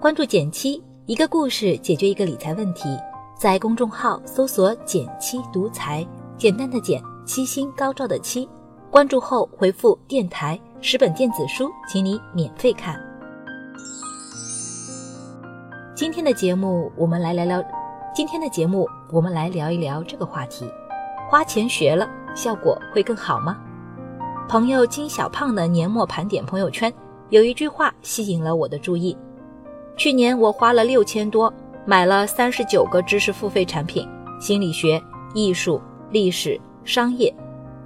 关注减七，一个故事解决一个理财问题。在公众号搜索“减七独裁，简单的减，七星高照的七。关注后回复“电台”十本电子书，请你免费看。今天的节目，我们来聊聊。今天的节目，我们来聊一聊这个话题：花钱学了，效果会更好吗？朋友金小胖的年末盘点朋友圈，有一句话吸引了我的注意。去年我花了六千多，买了三十九个知识付费产品，心理学、艺术、历史、商业，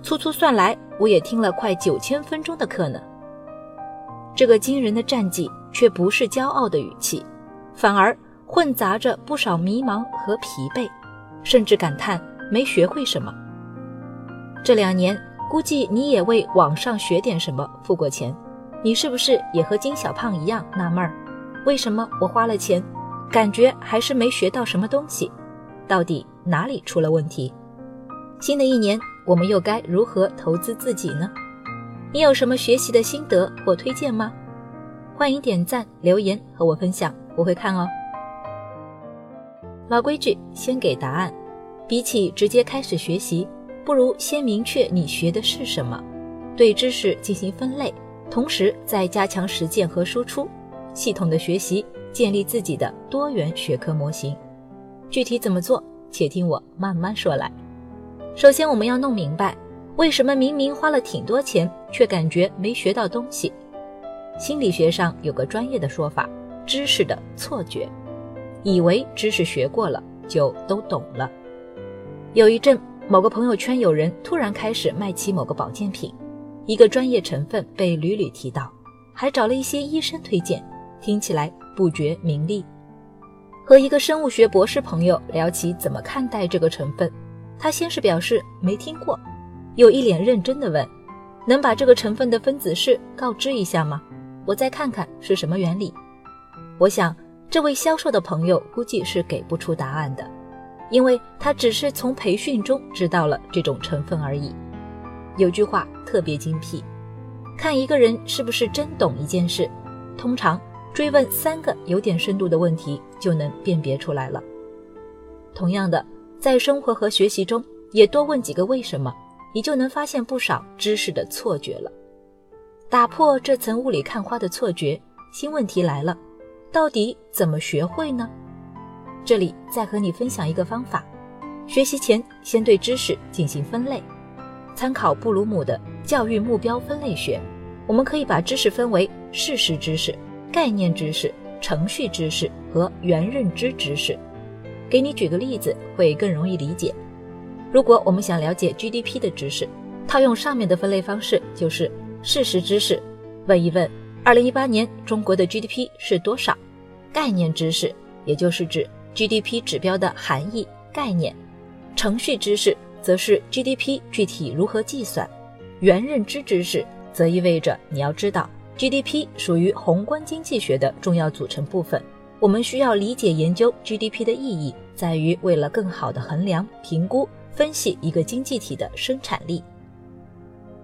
粗粗算来，我也听了快九千分钟的课呢。这个惊人的战绩却不是骄傲的语气，反而混杂着不少迷茫和疲惫，甚至感叹没学会什么。这两年。估计你也为网上学点什么付过钱，你是不是也和金小胖一样纳闷儿？为什么我花了钱，感觉还是没学到什么东西？到底哪里出了问题？新的一年，我们又该如何投资自己呢？你有什么学习的心得或推荐吗？欢迎点赞留言和我分享，我会看哦。老规矩，先给答案。比起直接开始学习。不如先明确你学的是什么，对知识进行分类，同时再加强实践和输出，系统的学习，建立自己的多元学科模型。具体怎么做，且听我慢慢说来。首先，我们要弄明白，为什么明明花了挺多钱，却感觉没学到东西。心理学上有个专业的说法，知识的错觉，以为知识学过了就都懂了。有一阵。某个朋友圈有人突然开始卖起某个保健品，一个专业成分被屡屡提到，还找了一些医生推荐，听起来不觉名利。和一个生物学博士朋友聊起怎么看待这个成分，他先是表示没听过，又一脸认真的问：“能把这个成分的分子式告知一下吗？我再看看是什么原理。”我想，这位销售的朋友估计是给不出答案的。因为他只是从培训中知道了这种成分而已。有句话特别精辟，看一个人是不是真懂一件事，通常追问三个有点深度的问题就能辨别出来了。同样的，在生活和学习中也多问几个为什么，你就能发现不少知识的错觉了。打破这层雾里看花的错觉，新问题来了，到底怎么学会呢？这里再和你分享一个方法：学习前先对知识进行分类。参考布鲁姆的教育目标分类学，我们可以把知识分为事实知识、概念知识、程序知识和原认知知识。给你举个例子，会更容易理解。如果我们想了解 GDP 的知识，套用上面的分类方式，就是事实知识，问一问2018年中国的 GDP 是多少；概念知识，也就是指 GDP 指标的含义概念，程序知识则是 GDP 具体如何计算，原认知知识则意味着你要知道 GDP 属于宏观经济学的重要组成部分。我们需要理解研究 GDP 的意义，在于为了更好的衡量、评估、分析一个经济体的生产力。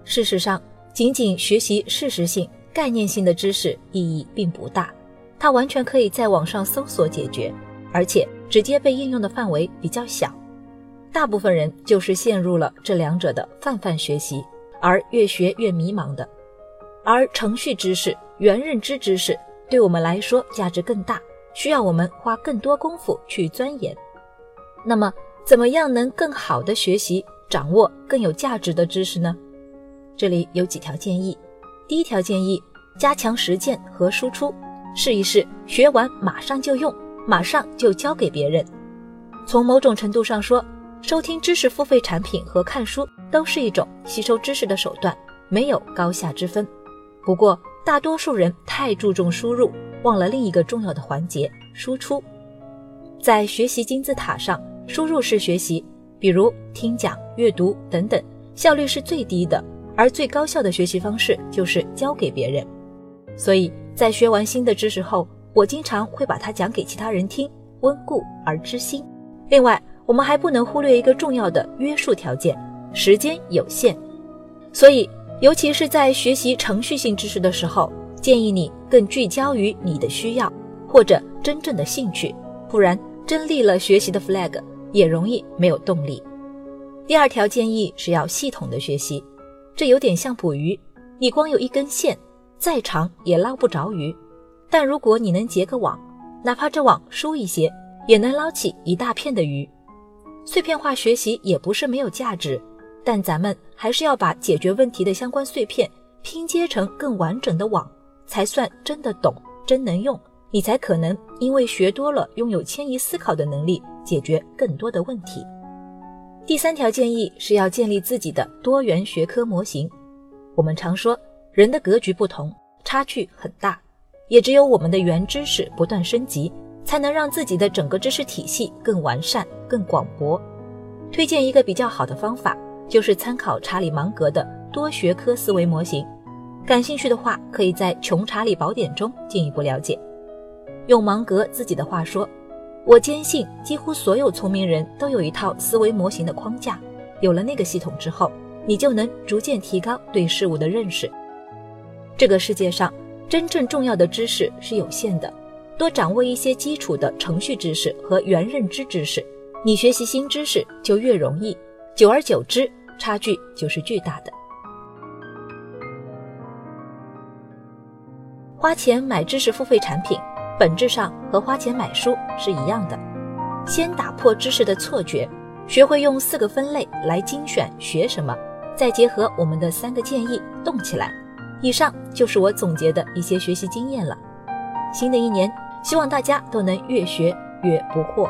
事实上，仅仅学习事实性、概念性的知识意义并不大，它完全可以在网上搜索解决。而且直接被应用的范围比较小，大部分人就是陷入了这两者的泛泛学习，而越学越迷茫的。而程序知识、原认知知识对我们来说价值更大，需要我们花更多功夫去钻研。那么，怎么样能更好的学习、掌握更有价值的知识呢？这里有几条建议。第一条建议：加强实践和输出，试一试，学完马上就用。马上就交给别人。从某种程度上说，收听知识付费产品和看书都是一种吸收知识的手段，没有高下之分。不过，大多数人太注重输入，忘了另一个重要的环节——输出。在学习金字塔上，输入式学习，比如听讲、阅读等等，效率是最低的；而最高效的学习方式就是教给别人。所以在学完新的知识后，我经常会把它讲给其他人听，温故而知新。另外，我们还不能忽略一个重要的约束条件：时间有限。所以，尤其是在学习程序性知识的时候，建议你更聚焦于你的需要，或者真正的兴趣，不然真立了学习的 flag，也容易没有动力。第二条建议是要系统的学习，这有点像捕鱼，你光有一根线，再长也捞不着鱼。但如果你能结个网，哪怕这网疏一些，也能捞起一大片的鱼。碎片化学习也不是没有价值，但咱们还是要把解决问题的相关碎片拼接成更完整的网，才算真的懂，真能用。你才可能因为学多了，拥有迁移思考的能力，解决更多的问题。第三条建议是要建立自己的多元学科模型。我们常说，人的格局不同，差距很大，也只有我们的原知识不断升级。才能让自己的整个知识体系更完善、更广博。推荐一个比较好的方法，就是参考查理芒格的多学科思维模型。感兴趣的话，可以在《穷查理宝典》中进一步了解。用芒格自己的话说：“我坚信，几乎所有聪明人都有一套思维模型的框架。有了那个系统之后，你就能逐渐提高对事物的认识。这个世界上真正重要的知识是有限的。”多掌握一些基础的程序知识和原认知知识，你学习新知识就越容易，久而久之，差距就是巨大的。花钱买知识付费产品，本质上和花钱买书是一样的。先打破知识的错觉，学会用四个分类来精选学什么，再结合我们的三个建议动起来。以上就是我总结的一些学习经验了。新的一年。希望大家都能越学越不惑。